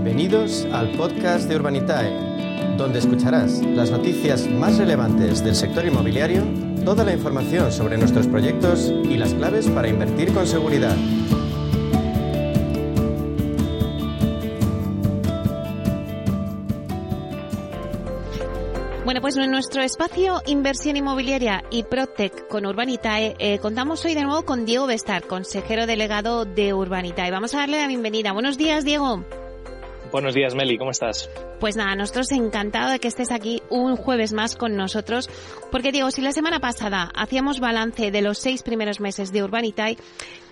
Bienvenidos al podcast de Urbanitae, donde escucharás las noticias más relevantes del sector inmobiliario, toda la información sobre nuestros proyectos y las claves para invertir con seguridad. Bueno, pues en nuestro espacio Inversión Inmobiliaria y Protec con Urbanitae eh, contamos hoy de nuevo con Diego Bestar, consejero delegado de Urbanitae. Vamos a darle la bienvenida. Buenos días, Diego. Buenos días, Meli, ¿cómo estás? Pues nada, nosotros encantados de que estés aquí un jueves más con nosotros, porque Diego, si la semana pasada hacíamos balance de los seis primeros meses de Urbanitae,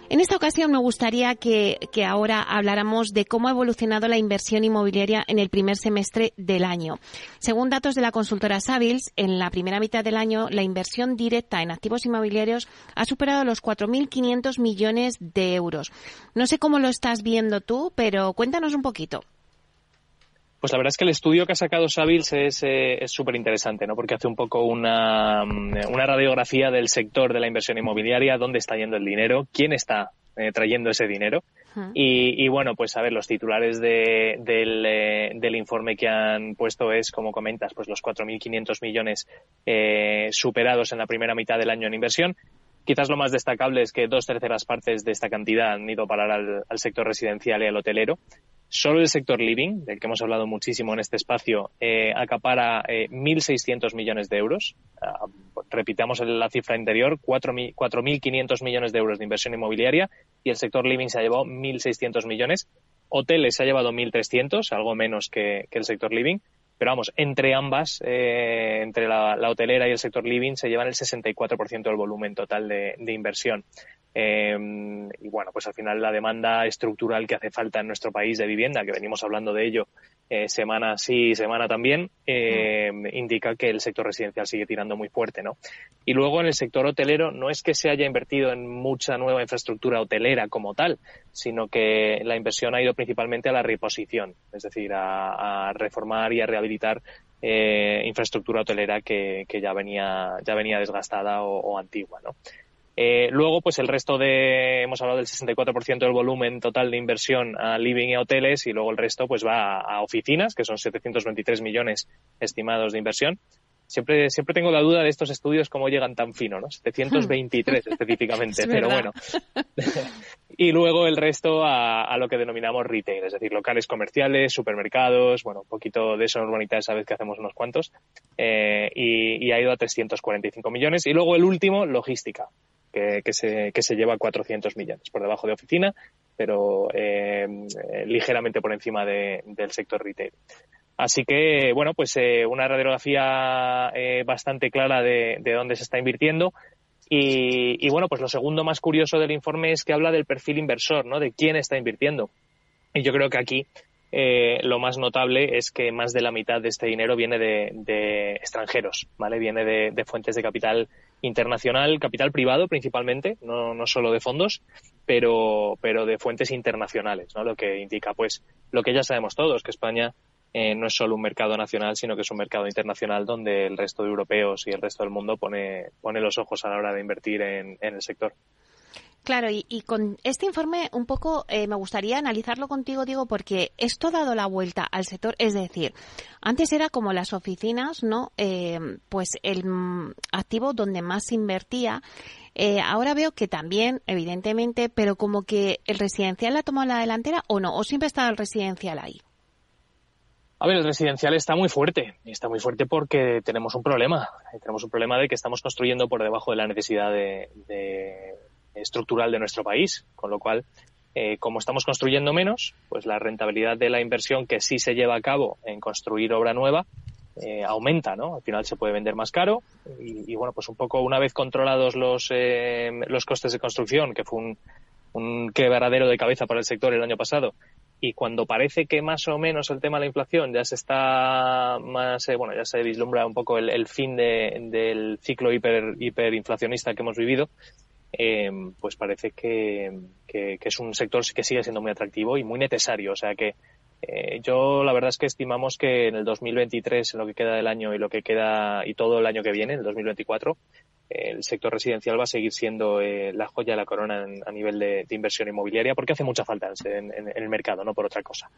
en esta ocasión me gustaría que, ahora habláramos de cómo ha evolucionado la inversión inmobiliaria en el primer semestre del año. Según datos de la consultora Savills, en la primera mitad del año la inversión directa en activos inmobiliarios ha superado los 4.500 millones de euros. No sé cómo lo estás viendo tú, pero cuéntanos un poquito. Pues la verdad es que el estudio que ha sacado Savills es eh, súper interesante, ¿no? Porque hace un poco una, mm, una, radiografía del sector de la inversión inmobiliaria, dónde está yendo el dinero, quién está eh, trayendo ese dinero. y, bueno, pues a ver, los titulares de, del, eh, del, informe que han puesto es, como comentas, pues los 4.500 millones superados en la primera mitad del año en inversión. Quizás lo más destacable es que dos terceras partes de esta cantidad han ido a parar al, al sector residencial y al hotelero. Solo el sector living, del que hemos hablado muchísimo en este espacio, eh, acapara eh, 1.600 millones de euros. Ah, repitamos la cifra anterior, 4.500 millones de euros de inversión inmobiliaria y el sector living se ha llevado 1.600 millones. Hoteles se ha llevado 1.300, algo menos que, el sector living. Pero vamos, entre ambas, eh, entre la, hotelera y el sector living, se llevan el 64% del volumen total de inversión. Eh, y bueno, pues al final la demanda estructural que hace falta en nuestro país de vivienda, que venimos hablando de ello eh, semana sí, semana también, eh, indica que el sector residencial sigue tirando muy fuerte, ¿no? Y luego en el sector hotelero no es que se haya invertido en mucha nueva infraestructura hotelera como tal, sino que la inversión ha ido principalmente a la reposición, es decir, a, reformar y a rehabilitar eh, infraestructura hotelera que, que, ya venía ya venía desgastada o antigua, ¿no? Eh, luego, pues el resto de, hemos hablado del 64% del volumen total de inversión a living y a hoteles y luego el resto pues va a, oficinas, que son 723 millones estimados de inversión. Siempre, siempre tengo la duda de estos estudios cómo llegan tan fino, ¿no? 723 específicamente, pero bueno. y luego el resto a, lo que denominamos retail, es decir, locales comerciales, supermercados, bueno, un poquito de eso en urbanidad esa vez que hacemos unos cuantos, eh, y, y ha ido a 345 millones. Y luego el último, logística que, se, que se lleva 400 millones por debajo de oficina, pero eh, ligeramente por encima del sector retail. Así que, bueno, pues eh, una radiografía eh, bastante clara de, dónde se está invirtiendo. Y, bueno, pues lo segundo más curioso del informe es que habla del perfil inversor, ¿no? De quién está invirtiendo. Y yo creo que aquí lo más notable es que más de la mitad de este dinero viene de, extranjeros, ¿vale? Viene de, de, fuentes de capital internacional, capital privado principalmente, no, no solo de fondos, pero, pero de fuentes internacionales, ¿no? Lo que indica, pues, lo que ya sabemos todos, que España eh, no es solo un mercado nacional, sino que es un mercado internacional donde el resto de europeos y el resto del mundo pone, pone los ojos a la hora de invertir en, en el sector. Claro, y, con este informe un poco eh, me gustaría analizarlo contigo, Diego, porque esto ha dado la vuelta al sector. Es decir, antes era como las oficinas, ¿no? Eh, pues el activo donde más se invertía. Eh, ahora veo que también, evidentemente, pero como que el residencial ha tomado la delantera o no, o siempre ha estado el residencial ahí. A ver, el residencial está muy fuerte. Está muy fuerte porque tenemos un problema. Tenemos un problema de que estamos construyendo por debajo de la necesidad de estructural de nuestro país, con lo cual, eh, como estamos construyendo menos, pues la rentabilidad de la inversión que sí se lleva a cabo en construir obra nueva eh, aumenta, ¿no? Al final se puede vender más caro y, bueno, pues un poco una vez controlados los, eh, los costes de construcción, que fue un, un quebradero de cabeza para el sector el año pasado, y cuando parece que más o menos el tema de la inflación ya se está más, bueno, ya se vislumbra un poco el, fin del ciclo hiper, hiperinflacionista que hemos vivido, eh, pues parece que, es un sector que sigue siendo muy atractivo y muy necesario. O sea que eh, yo la verdad es que estimamos que en el 2023, en lo que queda del año y lo que queda y todo el año que viene, en el 2024, el sector residencial va a seguir siendo eh, la joya de la corona a nivel de, inversión inmobiliaria porque hace mucha falta en, el mercado, no por otra cosa.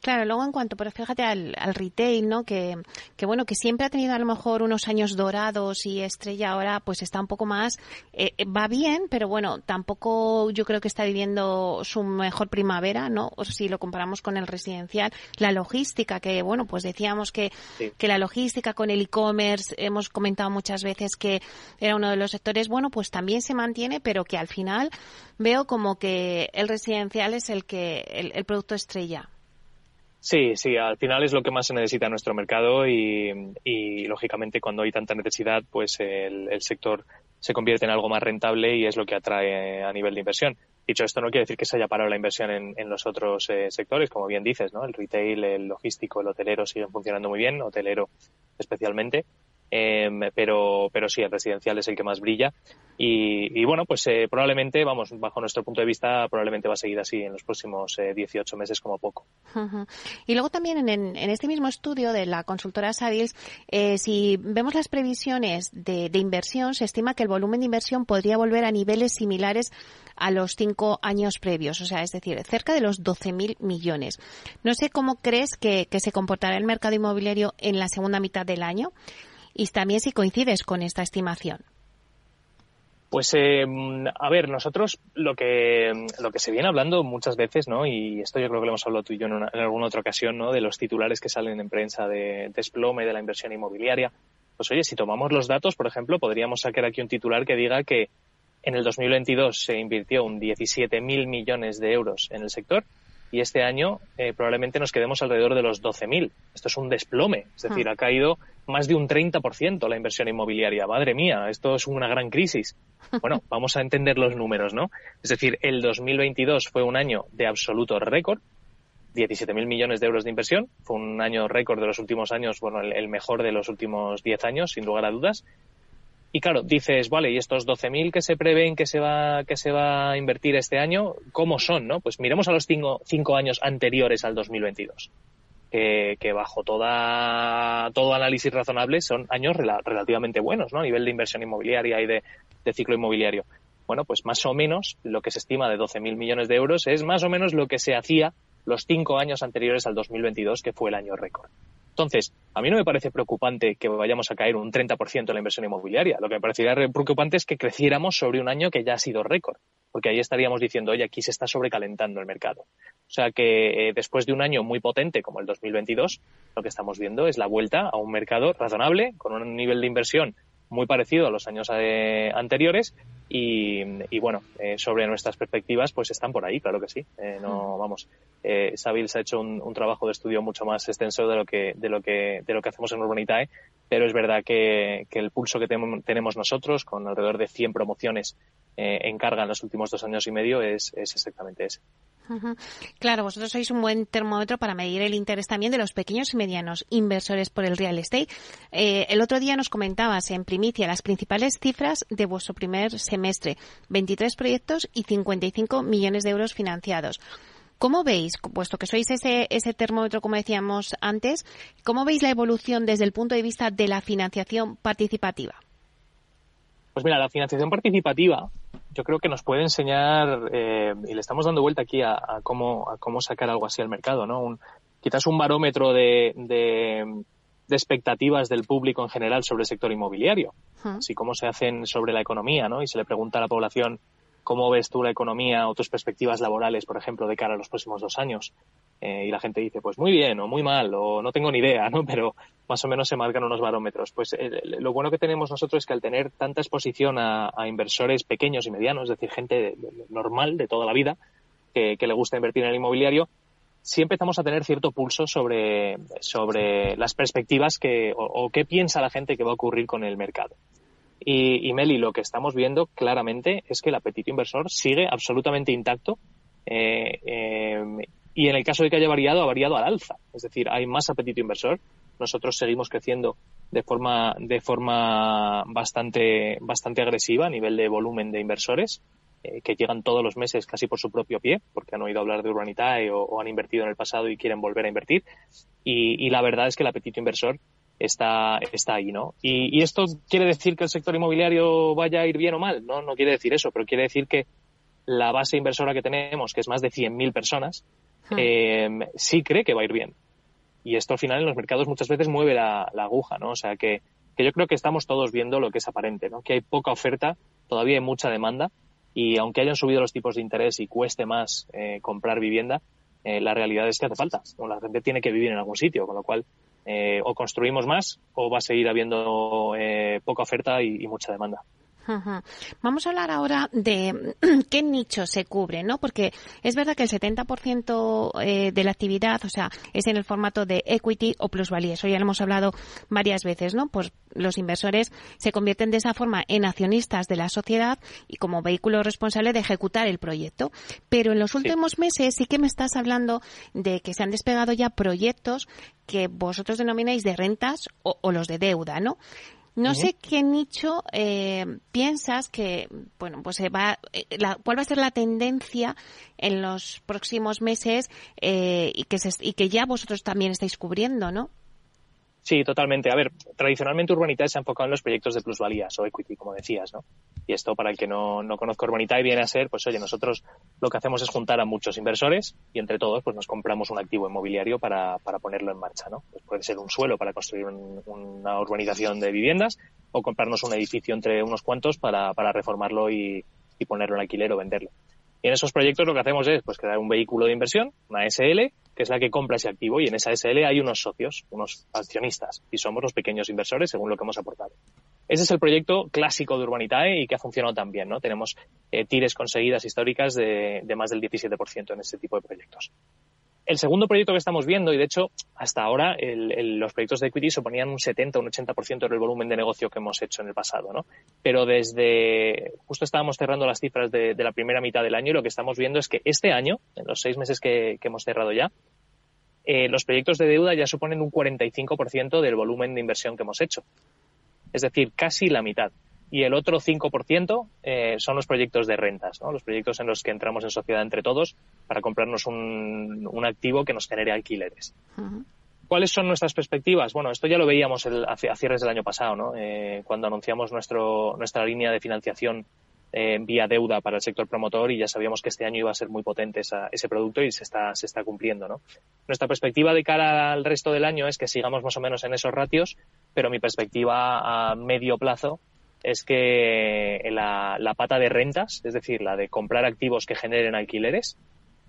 Claro, luego en cuanto, pero fíjate al, retail, ¿no? Que, que, bueno, que siempre ha tenido a lo mejor unos años dorados y estrella ahora pues está un poco más, eh, eh, va bien, pero bueno, tampoco yo creo que está viviendo su mejor primavera, ¿no? O si lo comparamos con el residencial, la logística, que bueno, pues decíamos que, que la logística con el e-commerce, hemos comentado muchas veces que era uno de los sectores, bueno, pues también se mantiene, pero que al final veo como que el residencial es el que el, producto estrella. Sí, sí, al final es lo que más se necesita en nuestro mercado y, lógicamente cuando hay tanta necesidad, pues el, sector se convierte en algo más rentable y es lo que atrae a nivel de inversión. Dicho esto, no quiere decir que se haya parado la inversión en, los otros eh, sectores, como bien dices, ¿no? El retail, el logístico, el hotelero siguen funcionando muy bien, hotelero especialmente. Em, pero, pero sí, el residencial es el que más brilla. Y, bueno, pues eh, probablemente, vamos, bajo nuestro punto de vista, probablemente va a seguir así en los próximos 18 eh, meses como poco. Y luego también en, este mismo estudio de la consultora Savils, eh, si vemos las previsiones de, de, inversión, se estima que el volumen de inversión podría volver a niveles similares a los cinco años previos, o sea, es decir, cerca de los 12.000 millones. No sé cómo crees que, que se comportará el mercado inmobiliario en la segunda mitad del año y también si coincides con esta estimación. Pues eh, a ver, nosotros lo que lo que se viene hablando muchas veces, ¿no? Y esto yo creo que lo hemos hablado tú y yo en, alguna otra ocasión, ¿no? De los titulares que salen en prensa de desplome de la inversión inmobiliaria. Pues oye, si tomamos los datos, por ejemplo, podríamos sacar aquí un titular que diga que en el 2022 se invirtió un 17.000 millones de euros en el sector y este año eh, probablemente nos quedemos alrededor de los 12.000. Esto es un desplome, es decir, ah. ha caído más de un 30% la inversión inmobiliaria. Madre mía, esto es una gran crisis. Bueno, vamos a entender los números, ¿no? Es decir, el 2022 fue un año de absoluto récord, 17.000 millones de euros de inversión. Fue un año récord de los últimos años, bueno, el, mejor de los últimos 10 años, sin lugar a dudas. Y claro, dices, vale, y estos 12.000 que se prevén que se va que se va a invertir este año, ¿cómo son, no? Pues miremos a los cinco, cinco años anteriores al 2022 que, bajo toda, todo análisis razonable son años relativamente buenos ¿no? a nivel de inversión inmobiliaria y de, ciclo inmobiliario. Bueno, pues más o menos lo que se estima de 12.000 millones de euros es más o menos lo que se hacía los cinco años anteriores al 2022, que fue el año récord. Entonces, a mí no me parece preocupante que vayamos a caer un 30% en la inversión inmobiliaria. Lo que me parecería preocupante es que creciéramos sobre un año que ya ha sido récord porque ahí estaríamos diciendo, oye, aquí se está sobrecalentando el mercado. O sea que eh, después de un año muy potente como el 2022, lo que estamos viendo es la vuelta a un mercado razonable, con un nivel de inversión muy parecido a los años eh, anteriores y, bueno, eh, sobre nuestras perspectivas, pues están por ahí, claro que sí. no, vamos, eh, Savils ha hecho un, trabajo de estudio mucho más extenso de lo que, de lo que, de lo que hacemos en Urbanitae, pero es verdad que, el pulso que tenemos nosotros, con alrededor de 100 promociones en carga en los últimos dos años y medio, es, es exactamente ese. Claro, vosotros sois un buen termómetro para medir el interés también de los pequeños y medianos inversores por el real estate. Eh, el otro día nos comentabas en primicia las principales cifras de vuestro primer semestre. 23 proyectos y 55 millones de euros financiados. ¿Cómo veis, puesto que sois ese, ese termómetro, como decíamos antes, cómo veis la evolución desde el punto de vista de la financiación participativa? Pues mira, la financiación participativa yo creo que nos puede enseñar, eh, y le estamos dando vuelta aquí a, cómo, a cómo sacar algo así al mercado, ¿no? Un, quizás un barómetro de, de, expectativas del público en general sobre el sector inmobiliario, así como se hacen sobre la economía, ¿no? Y se le pregunta a la población cómo ves tú la economía o tus perspectivas laborales, por ejemplo, de cara a los próximos dos años. Eh, y la gente dice, pues muy bien o muy mal o no tengo ni idea, ¿no? Pero más o menos se marcan unos barómetros. Pues eh, lo bueno que tenemos nosotros es que al tener tanta exposición a, inversores pequeños y medianos, es decir, gente normal de toda la vida que, le gusta invertir en el inmobiliario, sí empezamos a tener cierto pulso sobre, sobre las perspectivas que, o, qué piensa la gente que va a ocurrir con el mercado. Y, Meli, lo que estamos viendo claramente es que el apetito inversor sigue absolutamente intacto eh, y en el caso de que haya variado, ha variado al alza. Es decir, hay más apetito inversor. Nosotros seguimos creciendo de forma, de forma bastante, bastante agresiva a nivel de volumen de inversores, eh, que llegan todos los meses casi por su propio pie, porque han oído hablar de Urbanitae o, han invertido en el pasado y quieren volver a invertir. Y, la verdad es que el apetito inversor está, está ahí, ¿no? Y, y, esto quiere decir que el sector inmobiliario vaya a ir bien o mal, no, no quiere decir eso, pero quiere decir que la base inversora que tenemos, que es más de 100.000 personas, hmm. eh, sí cree que va a ir bien. Y esto al final en los mercados muchas veces mueve la, aguja, ¿no? O sea que, que, yo creo que estamos todos viendo lo que es aparente, ¿no? Que hay poca oferta, todavía hay mucha demanda y aunque hayan subido los tipos de interés y cueste más eh, comprar vivienda, eh, la realidad es que hace falta. la gente tiene que vivir en algún sitio, con lo cual eh, o construimos más o va a seguir habiendo eh, poca oferta y, mucha demanda. Vamos a hablar ahora de qué nicho se cubre, ¿no? Porque es verdad que el 70% eh, de la actividad, o sea, es en el formato de equity o plusvalía. Eso ya lo hemos hablado varias veces, ¿no? Pues los inversores se convierten de esa forma en accionistas de la sociedad y como vehículo responsable de ejecutar el proyecto. Pero en los últimos meses sí que me estás hablando de que se han despegado ya proyectos que vosotros denomináis de rentas o, o los de deuda, ¿no? No sé qué nicho eh, piensas que, bueno, pues va, eh, la, cuál va a ser la tendencia en los próximos meses eh, y, que y que ya vosotros también estáis cubriendo, ¿no? Sí, totalmente. A ver, tradicionalmente Urbanitae se ha enfocado en los proyectos de plusvalías o equity, como decías, ¿no? Y esto, para el que no, no conozca Urbanitae, viene a ser, pues oye, nosotros lo que hacemos es juntar a muchos inversores y entre todos, pues nos compramos un activo inmobiliario para, para ponerlo en marcha, ¿no? Pues puede ser un suelo para construir una urbanización de viviendas o comprarnos un edificio entre unos cuantos para, para reformarlo y, y ponerlo en alquiler o venderlo. Y en esos proyectos lo que hacemos es pues crear un vehículo de inversión, una SL, que es la que compra ese activo y en esa SL hay unos socios, unos accionistas y somos los pequeños inversores según lo que hemos aportado. Ese es el proyecto clásico de Urbanitae y que ha funcionado tan bien, ¿no? Tenemos eh, tires conseguidas históricas de, de más del 17% en ese tipo de proyectos. El segundo proyecto que estamos viendo, y de hecho hasta ahora los proyectos de equity suponían un 70 o un 80% del volumen de negocio que hemos hecho en el pasado, ¿no? Pero desde, justo estábamos cerrando las cifras de, la primera mitad del año y lo que estamos viendo es que este año, en los seis meses que, hemos cerrado ya, eh, los proyectos de deuda ya suponen un 45% del volumen de inversión que hemos hecho. Es decir, casi la mitad y el otro 5% eh, son los proyectos de rentas, ¿no? los proyectos en los que entramos en sociedad entre todos para comprarnos un, un activo que nos genere alquileres. ¿Cuáles son nuestras perspectivas? Bueno, esto ya lo veíamos el, a, cierres del año pasado, ¿no? Eh, cuando anunciamos nuestro, nuestra línea de financiación eh, vía deuda para el sector promotor y ya sabíamos que este año iba a ser muy potente esa, ese producto y se está, se está cumpliendo. ¿no? Nuestra perspectiva de cara al resto del año es que sigamos más o menos en esos ratios, pero mi perspectiva a medio plazo es que la, la, pata de rentas, es decir, la de comprar activos que generen alquileres,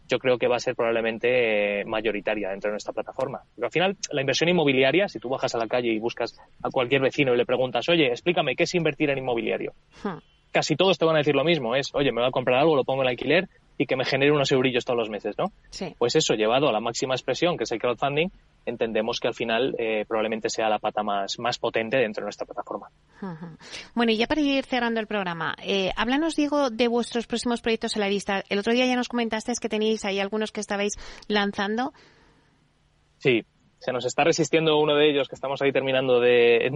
yo creo que va a ser probablemente eh, mayoritaria dentro de nuestra plataforma. Pero al final, la inversión inmobiliaria, si tú bajas a la calle y buscas a cualquier vecino y le preguntas, oye, explícame qué es invertir en inmobiliario, hmm. casi todos te van a decir lo mismo, es, oye, me voy a comprar algo, lo pongo en alquiler y que me genere unos eurillos todos los meses, ¿no? Sí. Pues eso, llevado a la máxima expresión, que es el crowdfunding, entendemos que al final eh, probablemente sea la pata más, más potente dentro de nuestra plataforma. Bueno, y ya para ir cerrando el programa, eh, háblanos, Diego, de vuestros próximos proyectos a la vista. El otro día ya nos comentaste que tenéis ahí algunos que estabais lanzando. Sí, se nos está resistiendo uno de ellos que estamos ahí terminando de,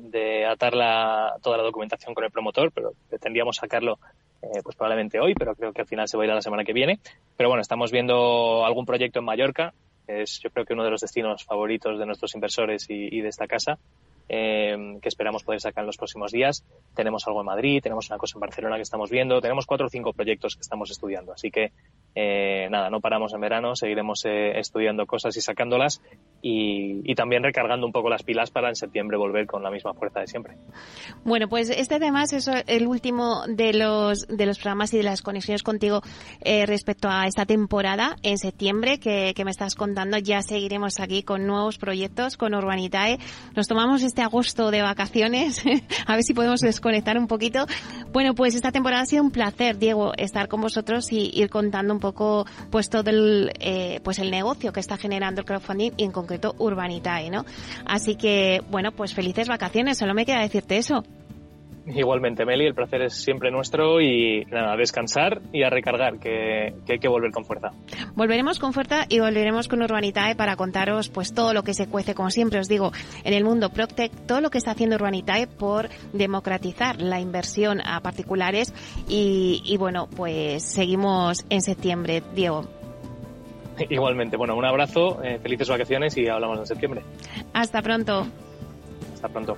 de, atar la, toda la documentación con el promotor, pero pretendíamos sacarlo eh, pues probablemente hoy, pero creo que al final se va a ir a la semana que viene. Pero bueno, estamos viendo algún proyecto en Mallorca, es yo creo que uno de los destinos favoritos de nuestros inversores y, de esta casa, eh, que esperamos poder sacar en los próximos días. Tenemos algo en Madrid, tenemos una cosa en Barcelona que estamos viendo, tenemos cuatro o cinco proyectos que estamos estudiando. Así que eh, nada, no paramos en verano, seguiremos eh, estudiando cosas y sacándolas y, también recargando un poco las pilas para en septiembre volver con la misma fuerza de siempre. Bueno, pues este además es el último de los, de los programas y de las conexiones contigo eh, respecto a esta temporada en septiembre que, me estás contando. Ya seguiremos aquí con nuevos proyectos con Urbanitae. Nos tomamos este agosto de vacaciones, a ver si podemos desconectar un poquito. Bueno, pues esta temporada ha sido un placer, Diego, estar con vosotros y ir contando un poco pues todo el, eh, pues el negocio que está generando el crowdfunding Urbanitae, ¿no? Así que, bueno, pues felices vacaciones, solo me queda decirte eso. Igualmente, Meli, el placer es siempre nuestro y nada, a descansar y a recargar, que, hay que volver con fuerza. Volveremos con fuerza y volveremos con Urbanitae para contaros pues todo lo que se cuece, como siempre os digo, en el mundo PropTech, todo lo que está haciendo Urbanitae por democratizar la inversión a particulares y, y bueno, pues seguimos en septiembre, Diego. Igualmente, bueno, un abrazo, eh, felices vacaciones y hablamos en septiembre. Hasta pronto. Hasta pronto.